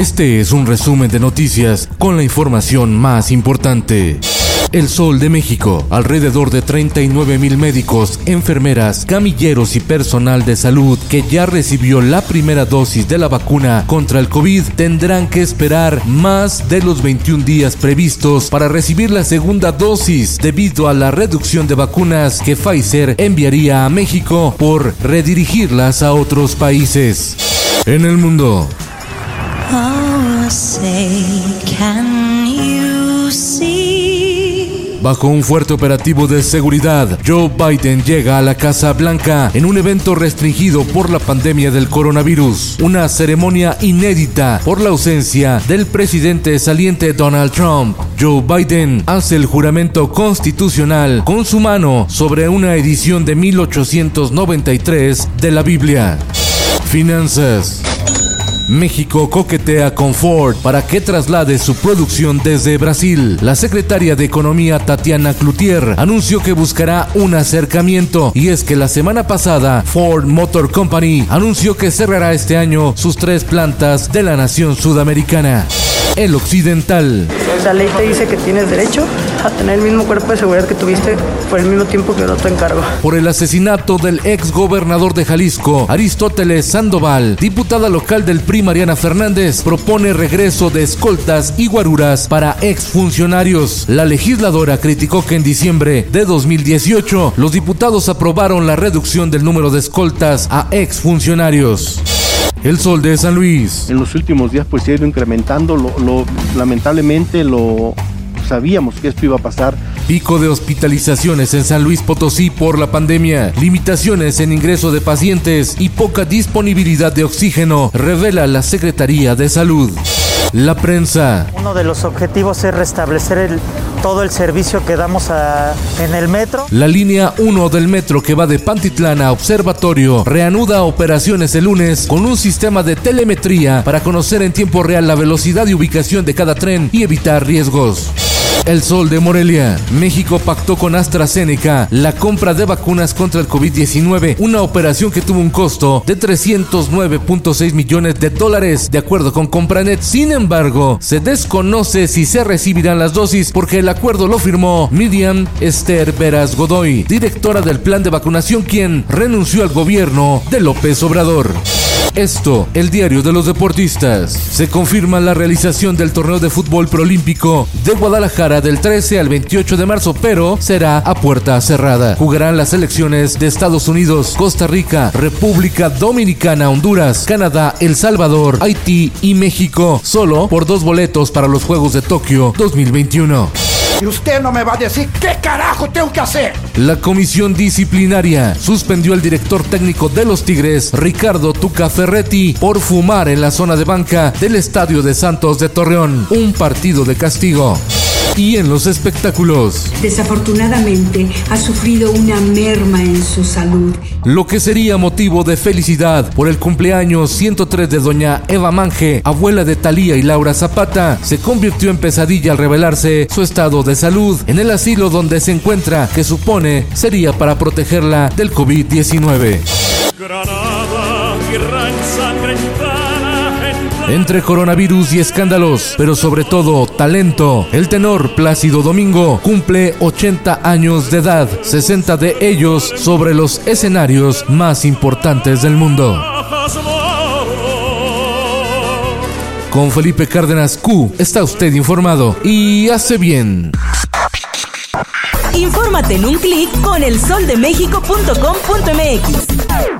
Este es un resumen de noticias con la información más importante. El Sol de México, alrededor de 39 mil médicos, enfermeras, camilleros y personal de salud que ya recibió la primera dosis de la vacuna contra el COVID tendrán que esperar más de los 21 días previstos para recibir la segunda dosis debido a la reducción de vacunas que Pfizer enviaría a México por redirigirlas a otros países. En el mundo. Bajo un fuerte operativo de seguridad, Joe Biden llega a la Casa Blanca en un evento restringido por la pandemia del coronavirus. Una ceremonia inédita por la ausencia del presidente saliente Donald Trump. Joe Biden hace el juramento constitucional con su mano sobre una edición de 1893 de la Biblia. Finanzas. México coquetea con Ford para que traslade su producción desde Brasil. La secretaria de Economía Tatiana Cloutier anunció que buscará un acercamiento y es que la semana pasada Ford Motor Company anunció que cerrará este año sus tres plantas de la nación sudamericana. El occidental. La ley te dice que tienes derecho a tener el mismo cuerpo de seguridad que tuviste por el mismo tiempo que no te encargo. Por el asesinato del ex gobernador de Jalisco, Aristóteles Sandoval, diputada local del PRI Mariana Fernández, propone regreso de escoltas y guaruras para exfuncionarios. La legisladora criticó que en diciembre de 2018 los diputados aprobaron la reducción del número de escoltas a exfuncionarios. El sol de San Luis. En los últimos días pues se ha ido incrementando, lo, lo- lamentablemente lo sabíamos que esto iba a pasar. Pico de hospitalizaciones en San Luis Potosí por la pandemia, limitaciones en ingreso de pacientes y poca disponibilidad de oxígeno, revela la Secretaría de Salud. La prensa. Uno de los objetivos es restablecer el- todo el servicio que damos a- en el metro. La línea 1 del metro que va de Pantitlán a Observatorio reanuda operaciones el lunes con un sistema de telemetría para conocer en tiempo real la velocidad y ubicación de cada tren y evitar riesgos. El Sol de Morelia. México pactó con AstraZeneca la compra de vacunas contra el COVID-19, una operación que tuvo un costo de 309.6 millones de dólares, de acuerdo con Compranet. Sin embargo, se desconoce si se recibirán las dosis porque el acuerdo lo firmó Miriam Esther Veras Godoy, directora del plan de vacunación, quien renunció al gobierno de López Obrador. Esto, el diario de los deportistas. Se confirma la realización del torneo de fútbol preolímpico de Guadalajara del 13 al 28 de marzo, pero será a puerta cerrada. Jugarán las selecciones de Estados Unidos, Costa Rica, República Dominicana, Honduras, Canadá, El Salvador, Haití y México, solo por dos boletos para los Juegos de Tokio 2021. Y usted no me va a decir qué carajo tengo que hacer. La comisión disciplinaria suspendió al director técnico de los Tigres, Ricardo Tuca Ferretti, por fumar en la zona de banca del Estadio de Santos de Torreón, un partido de castigo. Y en los espectáculos, Desafortunadamente ha sufrido una merma en su salud. lo que sería motivo de felicidad por el cumpleaños 103 de doña Eva Mange, abuela de Talía y Laura Zapata, se convirtió en pesadilla al revelarse su estado de salud en el asilo donde se encuentra, que supone sería para protegerla del COVID-19. Entre coronavirus y escándalos, pero sobre todo talento, el tenor Plácido Domingo cumple 80 años de edad, 60 de ellos sobre los escenarios más importantes del mundo. Con Felipe Cárdenas Q está usted informado y hace bien. Infórmate en un clic con elsoldemexico.com.mx.